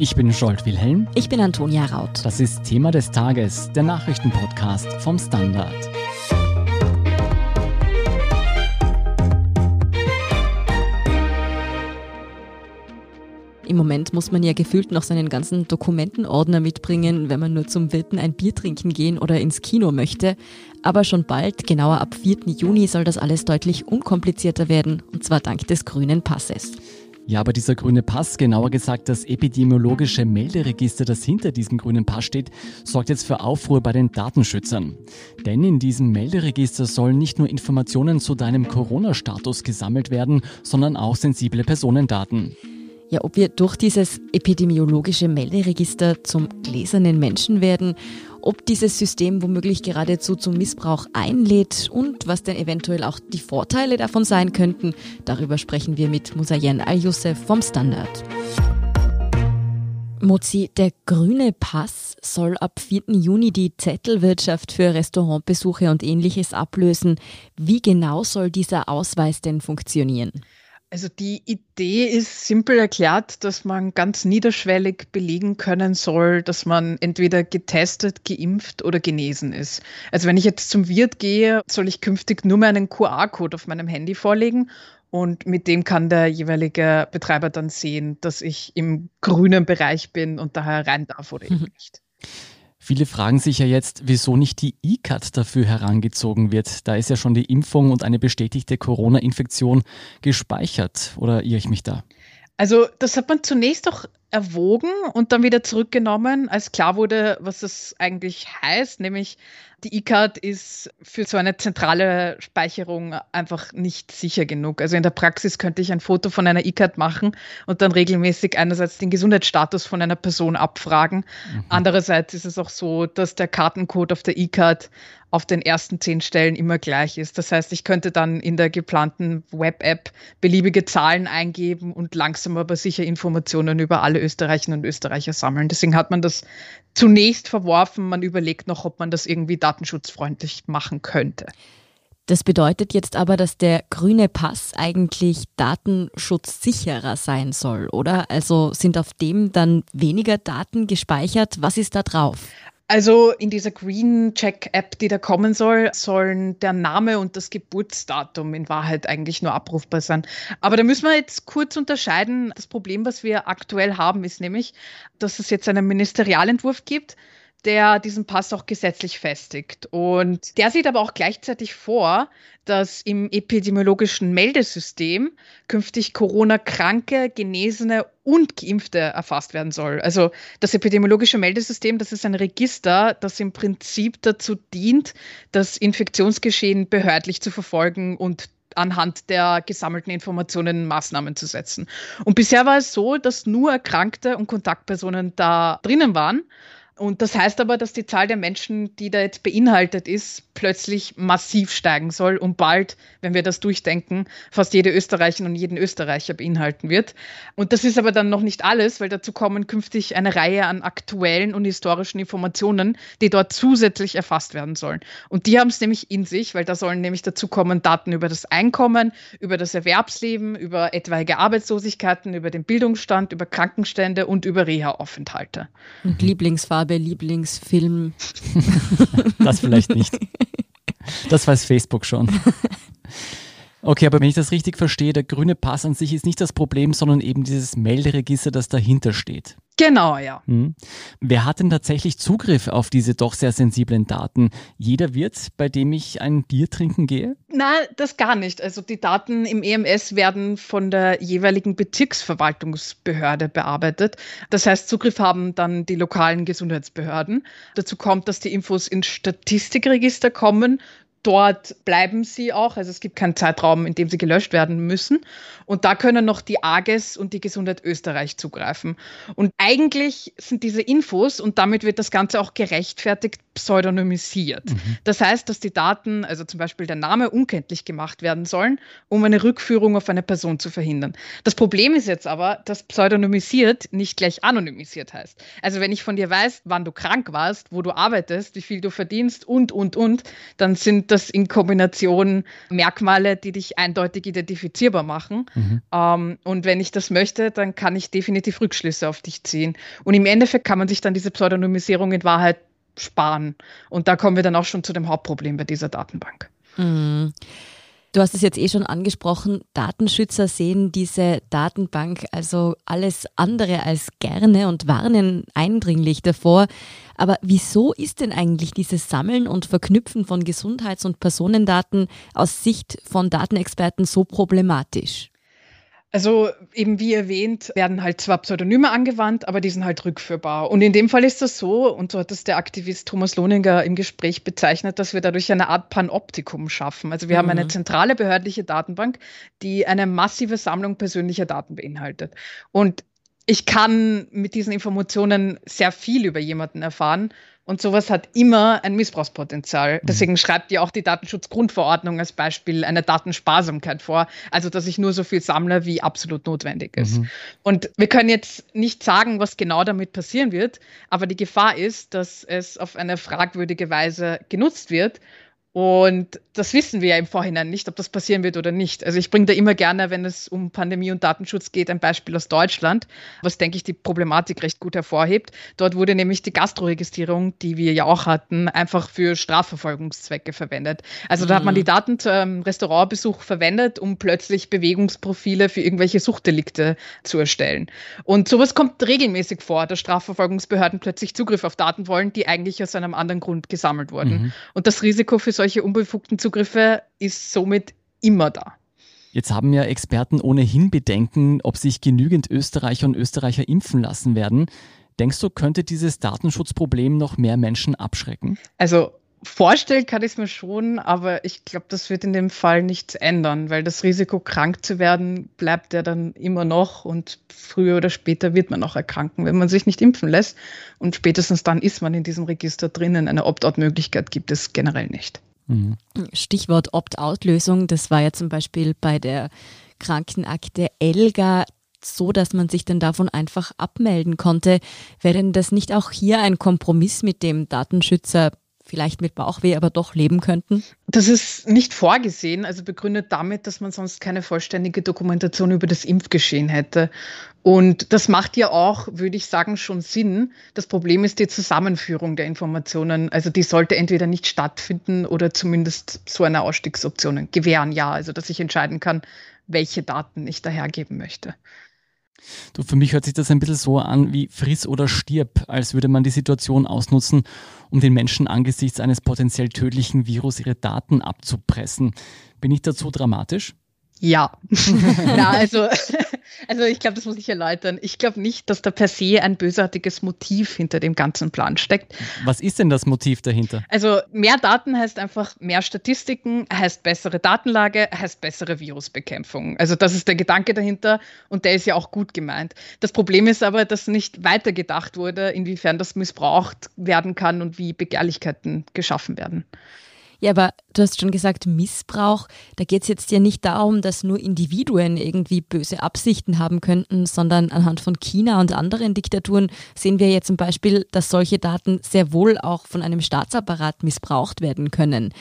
Ich bin Scholt Wilhelm. Ich bin Antonia Raut. Das ist Thema des Tages, der Nachrichtenpodcast vom Standard. Im Moment muss man ja gefühlt noch seinen ganzen Dokumentenordner mitbringen, wenn man nur zum Wirten ein Bier trinken gehen oder ins Kino möchte. Aber schon bald, genauer ab 4. Juni, soll das alles deutlich unkomplizierter werden, und zwar dank des grünen Passes. Ja, aber dieser grüne Pass, genauer gesagt das epidemiologische Melderegister, das hinter diesem grünen Pass steht, sorgt jetzt für Aufruhr bei den Datenschützern. Denn in diesem Melderegister sollen nicht nur Informationen zu deinem Corona-Status gesammelt werden, sondern auch sensible Personendaten. Ja, ob wir durch dieses epidemiologische Melderegister zum gläsernen Menschen werden ob dieses System womöglich geradezu zum Missbrauch einlädt und was denn eventuell auch die Vorteile davon sein könnten, darüber sprechen wir mit Musayen Al-Youssef vom Standard. Mozi, der grüne Pass soll ab 4. Juni die Zettelwirtschaft für Restaurantbesuche und ähnliches ablösen. Wie genau soll dieser Ausweis denn funktionieren? Also die Idee ist simpel erklärt, dass man ganz niederschwellig belegen können soll, dass man entweder getestet, geimpft oder genesen ist. Also wenn ich jetzt zum Wirt gehe, soll ich künftig nur mehr einen QR-Code auf meinem Handy vorlegen und mit dem kann der jeweilige Betreiber dann sehen, dass ich im grünen Bereich bin und daher rein darf oder eben nicht. Viele fragen sich ja jetzt, wieso nicht die E-Card dafür herangezogen wird. Da ist ja schon die Impfung und eine bestätigte Corona-Infektion gespeichert. Oder irre ich mich da? Also das hat man zunächst auch erwogen und dann wieder zurückgenommen, als klar wurde, was das eigentlich heißt, nämlich die E-Card ist für so eine zentrale Speicherung einfach nicht sicher genug. Also in der Praxis könnte ich ein Foto von einer E-Card machen und dann regelmäßig einerseits den Gesundheitsstatus von einer Person abfragen. Mhm. Andererseits ist es auch so, dass der Kartencode auf der E-Card auf den ersten zehn Stellen immer gleich ist. Das heißt, ich könnte dann in der geplanten Web-App beliebige Zahlen eingeben und langsam aber sicher Informationen über alle Österreicherinnen und Österreicher sammeln. Deswegen hat man das zunächst verworfen. Man überlegt noch, ob man das irgendwie datenschutzfreundlich machen könnte. Das bedeutet jetzt aber, dass der grüne Pass eigentlich datenschutzsicherer sein soll, oder? Also sind auf dem dann weniger Daten gespeichert? Was ist da drauf? Also in dieser Green Check App, die da kommen soll, sollen der Name und das Geburtsdatum in Wahrheit eigentlich nur abrufbar sein. Aber da müssen wir jetzt kurz unterscheiden. Das Problem, was wir aktuell haben, ist nämlich, dass es jetzt einen Ministerialentwurf gibt, der diesen Pass auch gesetzlich festigt. Und der sieht aber auch gleichzeitig vor, dass im epidemiologischen Meldesystem künftig Corona-Kranke, Genesene und Geimpfte erfasst werden soll. Also das epidemiologische Meldesystem, das ist ein Register, das im Prinzip dazu dient, das Infektionsgeschehen behördlich zu verfolgen und anhand der gesammelten Informationen Maßnahmen zu setzen. Und bisher war es so, dass nur Erkrankte und Kontaktpersonen da drinnen waren. Und das heißt aber, dass die Zahl der Menschen, die da jetzt beinhaltet ist, plötzlich massiv steigen soll und bald, wenn wir das durchdenken, fast jede Österreicherin und jeden Österreicher beinhalten wird. Und das ist aber dann noch nicht alles, weil dazu kommen künftig eine Reihe an aktuellen und historischen Informationen, die dort zusätzlich erfasst werden sollen. Und die haben es nämlich in sich, weil da sollen nämlich dazu kommen Daten über das Einkommen, über das Erwerbsleben, über etwaige Arbeitslosigkeiten, über den Bildungsstand, über Krankenstände und über Reha-Aufenthalte. Und Lieblingsfarbe Farbe, Lieblingsfilm. das vielleicht nicht. Das weiß Facebook schon. Okay, aber wenn ich das richtig verstehe, der grüne Pass an sich ist nicht das Problem, sondern eben dieses Melderegister, das dahinter steht. Genau, ja. Hm. Wer hat denn tatsächlich Zugriff auf diese doch sehr sensiblen Daten? Jeder Wirt, bei dem ich ein Bier trinken gehe? Nein, das gar nicht. Also die Daten im EMS werden von der jeweiligen Bezirksverwaltungsbehörde bearbeitet. Das heißt, Zugriff haben dann die lokalen Gesundheitsbehörden. Dazu kommt, dass die Infos ins Statistikregister kommen dort bleiben sie auch. Also es gibt keinen Zeitraum, in dem sie gelöscht werden müssen. Und da können noch die AGES und die Gesundheit Österreich zugreifen. Und eigentlich sind diese Infos, und damit wird das Ganze auch gerechtfertigt, pseudonymisiert. Mhm. Das heißt, dass die Daten, also zum Beispiel der Name, unkenntlich gemacht werden sollen, um eine Rückführung auf eine Person zu verhindern. Das Problem ist jetzt aber, dass pseudonymisiert nicht gleich anonymisiert heißt. Also wenn ich von dir weiß, wann du krank warst, wo du arbeitest, wie viel du verdienst und, und, und, dann sind sind das in Kombination Merkmale, die dich eindeutig identifizierbar machen. Mhm. Ähm, und wenn ich das möchte, dann kann ich definitiv Rückschlüsse auf dich ziehen. Und im Endeffekt kann man sich dann diese Pseudonymisierung in Wahrheit sparen. Und da kommen wir dann auch schon zu dem Hauptproblem bei dieser Datenbank. Mhm. Du hast es jetzt eh schon angesprochen, Datenschützer sehen diese Datenbank also alles andere als gerne und warnen eindringlich davor. Aber wieso ist denn eigentlich dieses Sammeln und Verknüpfen von Gesundheits- und Personendaten aus Sicht von Datenexperten so problematisch? Also eben wie erwähnt, werden halt zwar Pseudonyme angewandt, aber die sind halt rückführbar. Und in dem Fall ist das so, und so hat das der Aktivist Thomas Lohninger im Gespräch bezeichnet, dass wir dadurch eine Art Panoptikum schaffen. Also wir mhm. haben eine mhm. zentrale behördliche Datenbank, die eine massive Sammlung persönlicher Daten beinhaltet. Und ich kann mit diesen Informationen sehr viel über jemanden erfahren und sowas hat immer ein Missbrauchspotenzial. Mhm. Deswegen schreibt ja auch die Datenschutzgrundverordnung als Beispiel eine Datensparsamkeit vor. Also, dass ich nur so viel sammle, wie absolut notwendig ist. Mhm. Und wir können jetzt nicht sagen, was genau damit passieren wird, aber die Gefahr ist, dass es auf eine fragwürdige Weise genutzt wird und das wissen wir ja im Vorhinein nicht, ob das passieren wird oder nicht. Also ich bringe da immer gerne, wenn es um Pandemie und Datenschutz geht, ein Beispiel aus Deutschland, was, denke ich, die Problematik recht gut hervorhebt. Dort wurde nämlich die Gastroregistrierung, die wir ja auch hatten, einfach für Strafverfolgungszwecke verwendet. Also da hat man mhm. die Daten zum Restaurantbesuch verwendet, um plötzlich Bewegungsprofile für irgendwelche Suchtdelikte zu erstellen. Und sowas kommt regelmäßig vor, dass Strafverfolgungsbehörden plötzlich Zugriff auf Daten wollen, die eigentlich aus einem anderen Grund gesammelt wurden. Mhm. Und das Risiko für solche unbefugten Zugriffe ist somit immer da. Jetzt haben ja Experten ohnehin Bedenken, ob sich genügend Österreicher und Österreicher impfen lassen werden. Denkst du, könnte dieses Datenschutzproblem noch mehr Menschen abschrecken? Also Vorstellen kann ich es mir schon, aber ich glaube, das wird in dem Fall nichts ändern, weil das Risiko, krank zu werden, bleibt ja dann immer noch und früher oder später wird man auch erkranken, wenn man sich nicht impfen lässt. Und spätestens dann ist man in diesem Register drinnen. Eine Opt-out-Möglichkeit gibt es generell nicht. Stichwort Opt-out-Lösung, das war ja zum Beispiel bei der Krankenakte Elga so, dass man sich dann davon einfach abmelden konnte. Wäre denn das nicht auch hier ein Kompromiss, mit dem Datenschützer vielleicht mit Bauchweh aber doch leben könnten? Das ist nicht vorgesehen, also begründet damit, dass man sonst keine vollständige Dokumentation über das Impfgeschehen hätte. Und das macht ja auch, würde ich sagen, schon Sinn. Das Problem ist die Zusammenführung der Informationen. Also die sollte entweder nicht stattfinden oder zumindest so eine Ausstiegsoption gewähren, ja. Also dass ich entscheiden kann, welche Daten ich dahergeben möchte. Du, für mich hört sich das ein bisschen so an wie friss oder stirb, als würde man die Situation ausnutzen, um den Menschen angesichts eines potenziell tödlichen Virus ihre Daten abzupressen. Bin ich dazu dramatisch? Ja. ja, also, also ich glaube, das muss ich erläutern. Ich glaube nicht, dass da per se ein bösartiges Motiv hinter dem ganzen Plan steckt. Was ist denn das Motiv dahinter? Also mehr Daten heißt einfach mehr Statistiken, heißt bessere Datenlage, heißt bessere Virusbekämpfung. Also das ist der Gedanke dahinter und der ist ja auch gut gemeint. Das Problem ist aber, dass nicht weitergedacht wurde, inwiefern das missbraucht werden kann und wie Begehrlichkeiten geschaffen werden. Ja, aber du hast schon gesagt, Missbrauch, da geht es jetzt ja nicht darum, dass nur Individuen irgendwie böse Absichten haben könnten, sondern anhand von China und anderen Diktaturen sehen wir jetzt zum Beispiel, dass solche Daten sehr wohl auch von einem Staatsapparat missbraucht werden können.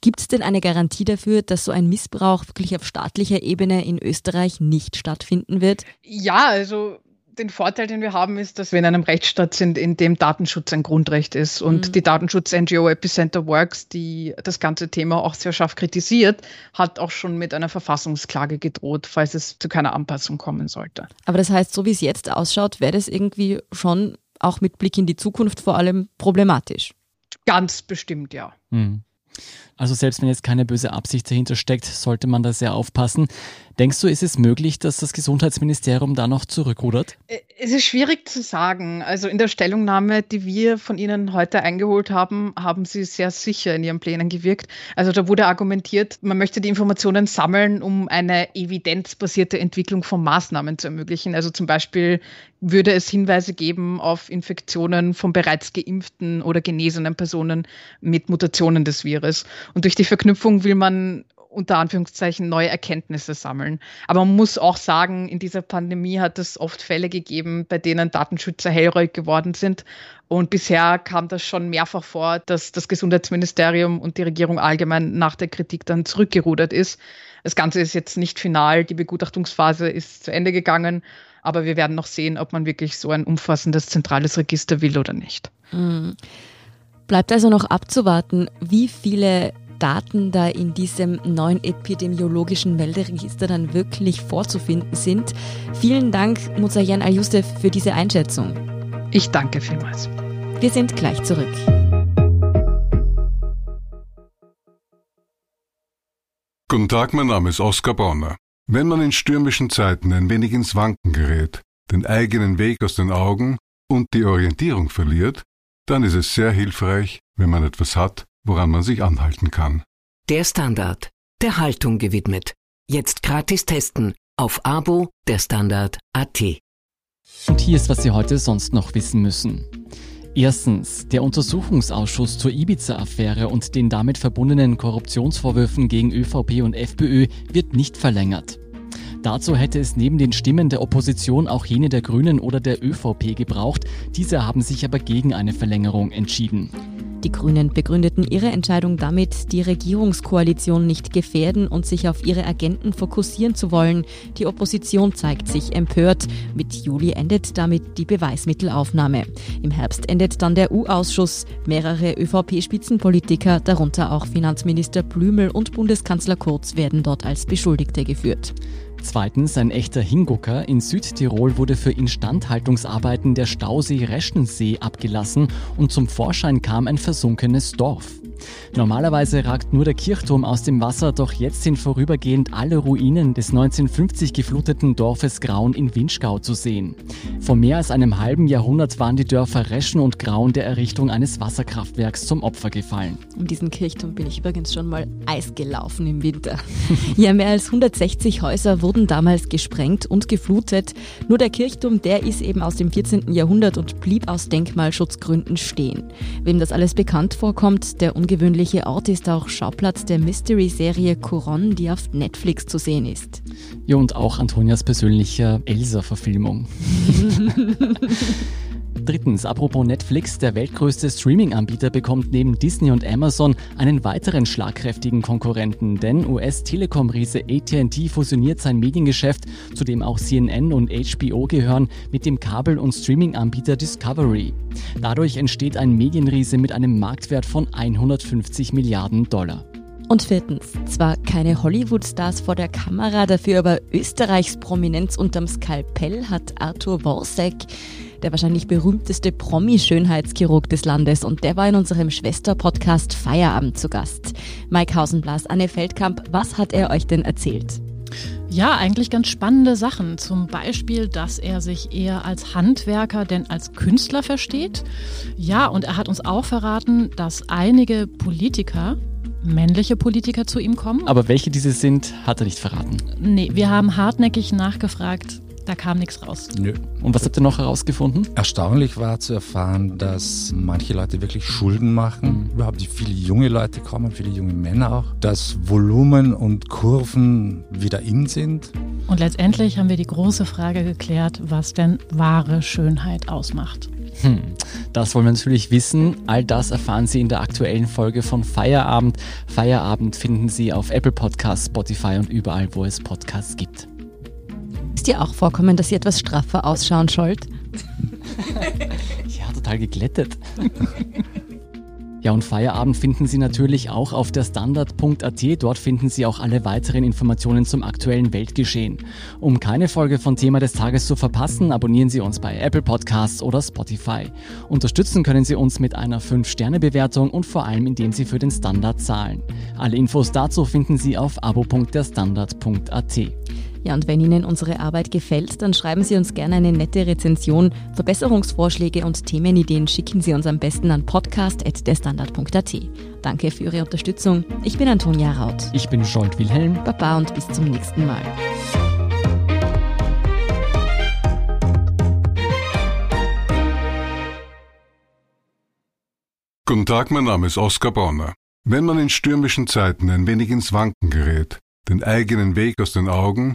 Gibt es denn eine Garantie dafür, dass so ein Missbrauch wirklich auf staatlicher Ebene in Österreich nicht stattfinden wird? Ja, also den Vorteil, den wir haben, ist, dass wir in einem Rechtsstaat sind, in dem Datenschutz ein Grundrecht ist. Und mhm. die Datenschutz-NGO Epicenter Works, die das ganze Thema auch sehr scharf kritisiert, hat auch schon mit einer Verfassungsklage gedroht, falls es zu keiner Anpassung kommen sollte. Aber das heißt, so wie es jetzt ausschaut, wäre das irgendwie schon auch mit Blick in die Zukunft vor allem problematisch. Ganz bestimmt, ja. Mhm. Also selbst wenn jetzt keine böse Absicht dahinter steckt, sollte man da sehr aufpassen. Denkst du, ist es möglich, dass das Gesundheitsministerium da noch zurückrudert? Es ist schwierig zu sagen. Also in der Stellungnahme, die wir von Ihnen heute eingeholt haben, haben Sie sehr sicher in Ihren Plänen gewirkt. Also da wurde argumentiert, man möchte die Informationen sammeln, um eine evidenzbasierte Entwicklung von Maßnahmen zu ermöglichen. Also zum Beispiel würde es Hinweise geben auf Infektionen von bereits geimpften oder genesenen Personen mit Mutationen des Virus. Und durch die Verknüpfung will man unter Anführungszeichen neue Erkenntnisse sammeln. Aber man muss auch sagen, in dieser Pandemie hat es oft Fälle gegeben, bei denen Datenschützer hellröig geworden sind. Und bisher kam das schon mehrfach vor, dass das Gesundheitsministerium und die Regierung allgemein nach der Kritik dann zurückgerudert ist. Das Ganze ist jetzt nicht final, die Begutachtungsphase ist zu Ende gegangen, aber wir werden noch sehen, ob man wirklich so ein umfassendes zentrales Register will oder nicht. Mhm. Bleibt also noch abzuwarten, wie viele Daten da in diesem neuen epidemiologischen Melderegister dann wirklich vorzufinden sind. Vielen Dank, Muzayan Al-Yusuf, für diese Einschätzung. Ich danke vielmals. Wir sind gleich zurück. Guten Tag, mein Name ist Oskar Bonner. Wenn man in stürmischen Zeiten ein wenig ins Wanken gerät, den eigenen Weg aus den Augen und die Orientierung verliert, dann ist es sehr hilfreich, wenn man etwas hat, woran man sich anhalten kann. Der Standard, der Haltung gewidmet. Jetzt gratis testen auf Abo der Standard AT. Und hier ist, was Sie heute sonst noch wissen müssen. Erstens, der Untersuchungsausschuss zur Ibiza-Affäre und den damit verbundenen Korruptionsvorwürfen gegen ÖVP und FPÖ wird nicht verlängert. Dazu hätte es neben den Stimmen der Opposition auch jene der Grünen oder der ÖVP gebraucht. Diese haben sich aber gegen eine Verlängerung entschieden. Die Grünen begründeten ihre Entscheidung damit, die Regierungskoalition nicht gefährden und sich auf ihre Agenten fokussieren zu wollen. Die Opposition zeigt sich empört. Mit Juli endet damit die Beweismittelaufnahme. Im Herbst endet dann der U-Ausschuss. Mehrere ÖVP-Spitzenpolitiker, darunter auch Finanzminister Blümel und Bundeskanzler Kurz, werden dort als Beschuldigte geführt. Zweitens, ein echter Hingucker. In Südtirol wurde für Instandhaltungsarbeiten der Stausee Reschensee abgelassen und zum Vorschein kam ein versunkenes Dorf. Normalerweise ragt nur der Kirchturm aus dem Wasser, doch jetzt sind vorübergehend alle Ruinen des 1950 gefluteten Dorfes Graun in Winschgau zu sehen. Vor mehr als einem halben Jahrhundert waren die Dörfer Reschen und Graun der Errichtung eines Wasserkraftwerks zum Opfer gefallen. Um diesen Kirchturm bin ich übrigens schon mal Eis gelaufen im Winter. ja, mehr als 160 Häuser wurden damals gesprengt und geflutet. Nur der Kirchturm, der ist eben aus dem 14. Jahrhundert und blieb aus Denkmalschutzgründen stehen. Wem das alles bekannt vorkommt, der ungewöhnliche Ort ist auch Schauplatz der Mystery-Serie Coron, die auf Netflix zu sehen ist. Ja, und auch Antonias persönlicher Elsa-Verfilmung. Drittens, apropos Netflix, der weltgrößte Streaming-Anbieter bekommt neben Disney und Amazon einen weiteren schlagkräftigen Konkurrenten, denn US-Telekom-Riese AT&T fusioniert sein Mediengeschäft, zu dem auch CNN und HBO gehören, mit dem Kabel- und Streaming-Anbieter Discovery. Dadurch entsteht ein Medienriese mit einem Marktwert von 150 Milliarden Dollar. Und viertens, zwar keine Hollywood-Stars vor der Kamera, dafür aber Österreichs Prominenz unterm Skalpell hat Arthur Worsek der wahrscheinlich berühmteste Promi-Schönheitschirurg des Landes und der war in unserem Schwester-Podcast Feierabend zu Gast. Mike Hausenblas, Anne Feldkamp, was hat er euch denn erzählt? Ja, eigentlich ganz spannende Sachen. Zum Beispiel, dass er sich eher als Handwerker denn als Künstler versteht. Ja, und er hat uns auch verraten, dass einige Politiker männliche Politiker zu ihm kommen. Aber welche diese sind, hat er nicht verraten. Nee, wir haben hartnäckig nachgefragt, da kam nichts raus. Nö. Und was habt ihr noch herausgefunden? Erstaunlich war zu erfahren, dass manche Leute wirklich Schulden machen. Mhm. Überhaupt viele junge Leute kommen, viele junge Männer auch. Dass Volumen und Kurven wieder in sind. Und letztendlich haben wir die große Frage geklärt, was denn wahre Schönheit ausmacht. Hm, das wollen wir natürlich wissen. All das erfahren Sie in der aktuellen Folge von Feierabend. Feierabend finden Sie auf Apple Podcasts, Spotify und überall, wo es Podcasts gibt. Dir auch vorkommen, dass sie etwas straffer ausschauen schollt? ja, total geglättet. Ja, und Feierabend finden Sie natürlich auch auf der Standard.at. Dort finden Sie auch alle weiteren Informationen zum aktuellen Weltgeschehen. Um keine Folge von Thema des Tages zu verpassen, abonnieren Sie uns bei Apple Podcasts oder Spotify. Unterstützen können Sie uns mit einer 5-Sterne-Bewertung und vor allem, indem Sie für den Standard zahlen. Alle Infos dazu finden Sie auf abo.derstandard.at. Ja, und wenn Ihnen unsere Arbeit gefällt, dann schreiben Sie uns gerne eine nette Rezension. Verbesserungsvorschläge und Themenideen schicken Sie uns am besten an podcast.derstandard.at. Danke für Ihre Unterstützung. Ich bin Antonia Raut. Ich bin Scholt Wilhelm. Baba und bis zum nächsten Mal. Guten Tag, mein Name ist Oskar Bonner. Wenn man in stürmischen Zeiten ein wenig ins Wanken gerät, den eigenen Weg aus den Augen